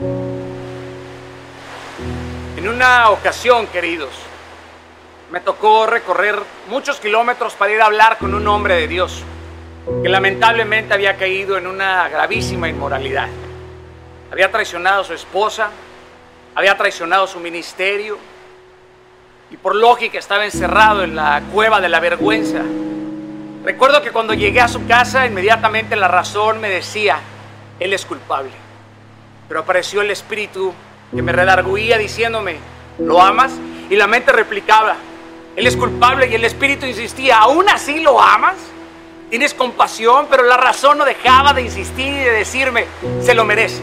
En una ocasión, queridos, me tocó recorrer muchos kilómetros para ir a hablar con un hombre de Dios que lamentablemente había caído en una gravísima inmoralidad. Había traicionado a su esposa, había traicionado su ministerio y por lógica estaba encerrado en la cueva de la vergüenza. Recuerdo que cuando llegué a su casa, inmediatamente la razón me decía, él es culpable. Pero apareció el espíritu que me redarguía diciéndome, ¿lo amas? Y la mente replicaba, él es culpable y el espíritu insistía, ¿aún así lo amas? Tienes compasión, pero la razón no dejaba de insistir y de decirme, se lo merece.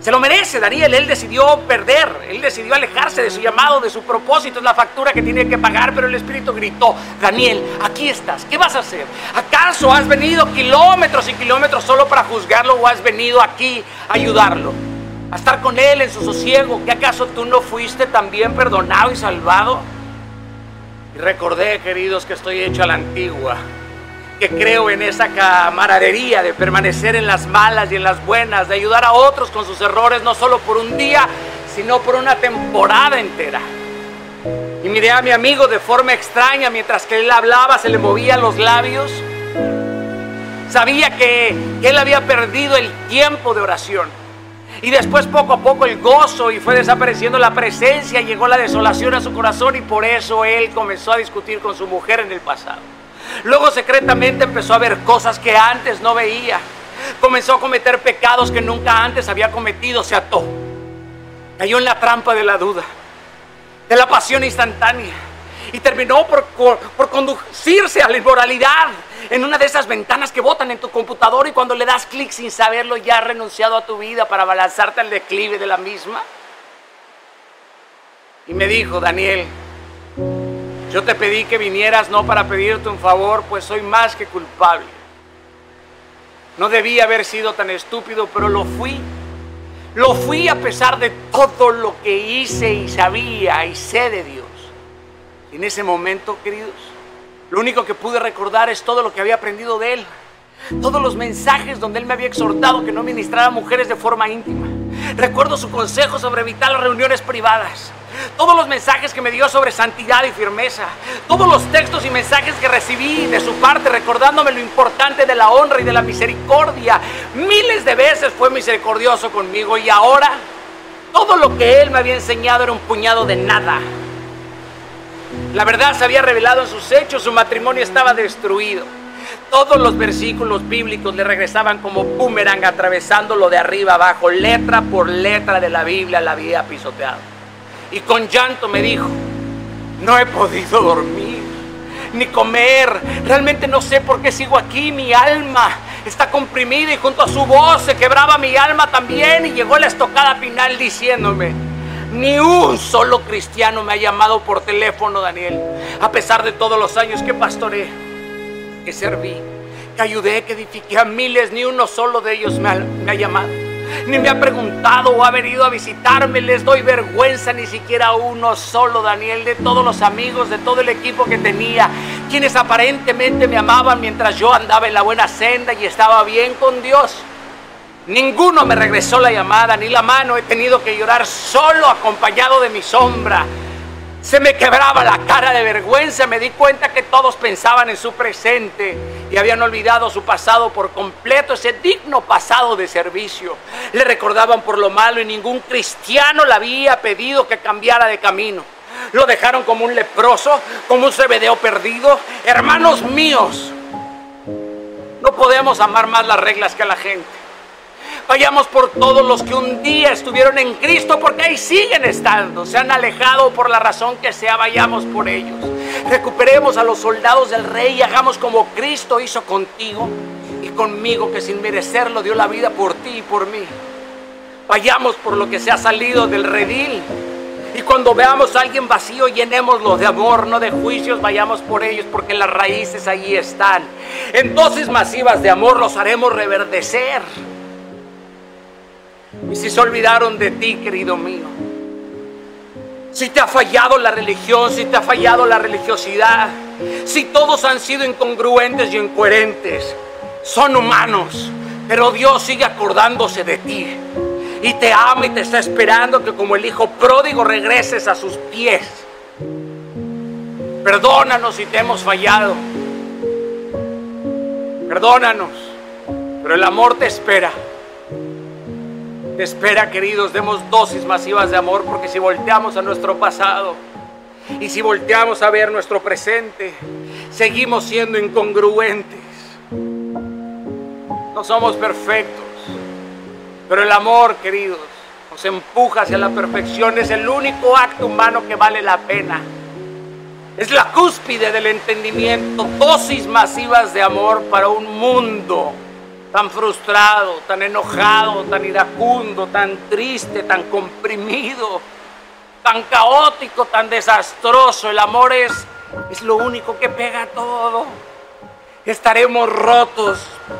Se lo merece, Daniel. Él decidió perder, él decidió alejarse de su llamado, de su propósito, es la factura que tiene que pagar, pero el Espíritu gritó, Daniel, aquí estás, ¿qué vas a hacer? ¿Acaso has venido kilómetros y kilómetros solo para juzgarlo o has venido aquí a ayudarlo? A estar con él en su sosiego, ¿que acaso tú no fuiste también perdonado y salvado? Y recordé, queridos, que estoy hecho a la antigua que creo en esa camaradería de permanecer en las malas y en las buenas, de ayudar a otros con sus errores, no solo por un día, sino por una temporada entera. Y miré a mi amigo de forma extraña mientras que él hablaba, se le movían los labios. Sabía que, que él había perdido el tiempo de oración. Y después poco a poco el gozo y fue desapareciendo la presencia, llegó la desolación a su corazón y por eso él comenzó a discutir con su mujer en el pasado. Luego secretamente empezó a ver cosas que antes no veía. Comenzó a cometer pecados que nunca antes había cometido. Se ató. Cayó en la trampa de la duda, de la pasión instantánea. Y terminó por, por, conducirse a la inmoralidad en una de esas ventanas que botan en tu computadora y cuando le das clic sin saberlo ya has renunciado a tu vida para balanzarte al declive de la misma. Y me dijo, Daniel, yo te pedí que vinieras no para pedirte un favor, pues soy más que culpable. No debía haber sido tan estúpido, pero lo fui. Lo fui a pesar de todo lo que hice y sabía y sé de Dios. En ese momento, queridos, lo único que pude recordar es todo lo que había aprendido de Él. Todos los mensajes donde Él me había exhortado que no ministrara a mujeres de forma íntima. Recuerdo su consejo sobre evitar las reuniones privadas todos los mensajes que me dio sobre santidad y firmeza, todos los textos y mensajes que recibí de su parte recordándome lo importante de la honra y de la misericordia. Miles de veces fue misericordioso conmigo y ahora todo lo que él me había enseñado era un puñado de nada. La verdad se había revelado en sus hechos, su matrimonio estaba destruido. Todos los versículos bíblicos le regresaban como boomerang atravesándolo de arriba abajo, letra por letra de la Biblia la había pisoteado y con llanto me dijo, no he podido dormir ni comer. Realmente no sé por qué sigo aquí. Mi alma está comprimida y junto a su voz se quebraba mi alma también. Y llegó la estocada final diciéndome, ni un solo cristiano me ha llamado por teléfono, Daniel. A pesar de todos los años que pastoré, que serví, que ayudé, que edifiqué a miles, ni uno solo de ellos me ha, me ha llamado ni me ha preguntado o ha venido a visitarme. Les doy vergüenza, ni siquiera uno solo, Daniel, de todos los amigos, de todo el equipo que tenía, quienes aparentemente me amaban mientras yo andaba en la buena senda y estaba bien con Dios. Ninguno me regresó la llamada ni la mano. He tenido que llorar solo acompañado de mi sombra. Se me quebraba la cara de vergüenza, me di cuenta que todos pensaban en su presente y habían olvidado su pasado por completo, ese digno pasado de servicio. Le recordaban por lo malo y ningún cristiano le había pedido que cambiara de camino. Lo dejaron como un leproso, como un cebedeo perdido. Hermanos míos, no podemos amar más las reglas que a la gente. Vayamos por todos los que un día estuvieron en Cristo, porque ahí siguen estando. Se han alejado por la razón que sea, vayamos por ellos. Recuperemos a los soldados del rey y hagamos como Cristo hizo contigo y conmigo, que sin merecerlo dio la vida por ti y por mí. Vayamos por lo que se ha salido del redil. Y cuando veamos a alguien vacío, llenémoslo de amor, no de juicios, vayamos por ellos, porque las raíces ahí están. En dosis masivas de amor los haremos reverdecer. Y si se olvidaron de ti, querido mío. Si te ha fallado la religión, si te ha fallado la religiosidad, si todos han sido incongruentes y incoherentes, son humanos, pero Dios sigue acordándose de ti. Y te ama y te está esperando que como el hijo pródigo regreses a sus pies. Perdónanos si te hemos fallado. Perdónanos. Pero el amor te espera. Espera, queridos. Demos dosis masivas de amor porque si volteamos a nuestro pasado y si volteamos a ver nuestro presente, seguimos siendo incongruentes. No somos perfectos. Pero el amor, queridos, nos empuja hacia la perfección. Es el único acto humano que vale la pena. Es la cúspide del entendimiento, dosis masivas de amor para un mundo tan frustrado, tan enojado, tan iracundo, tan triste, tan comprimido, tan caótico, tan desastroso. El amor es, es lo único que pega todo. Estaremos rotos,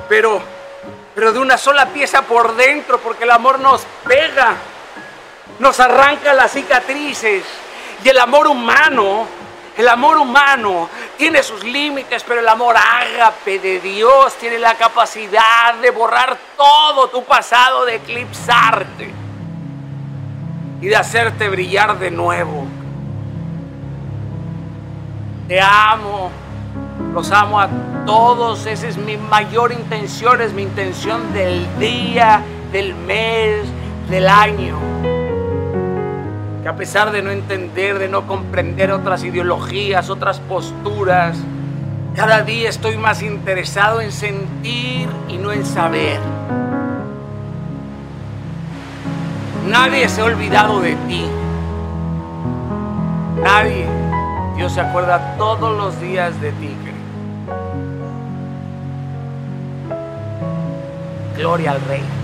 pero, pero de una sola pieza por dentro, porque el amor nos pega, nos arranca las cicatrices. Y el amor humano el amor humano tiene sus límites, pero el amor ágape de Dios tiene la capacidad de borrar todo tu pasado, de eclipsarte y de hacerte brillar de nuevo. Te amo, los amo a todos, esa es mi mayor intención, es mi intención del día, del mes, del año que a pesar de no entender, de no comprender otras ideologías, otras posturas, cada día estoy más interesado en sentir y no en saber. Nadie se ha olvidado de ti. Nadie. Dios se acuerda todos los días de ti, Gloria al Rey.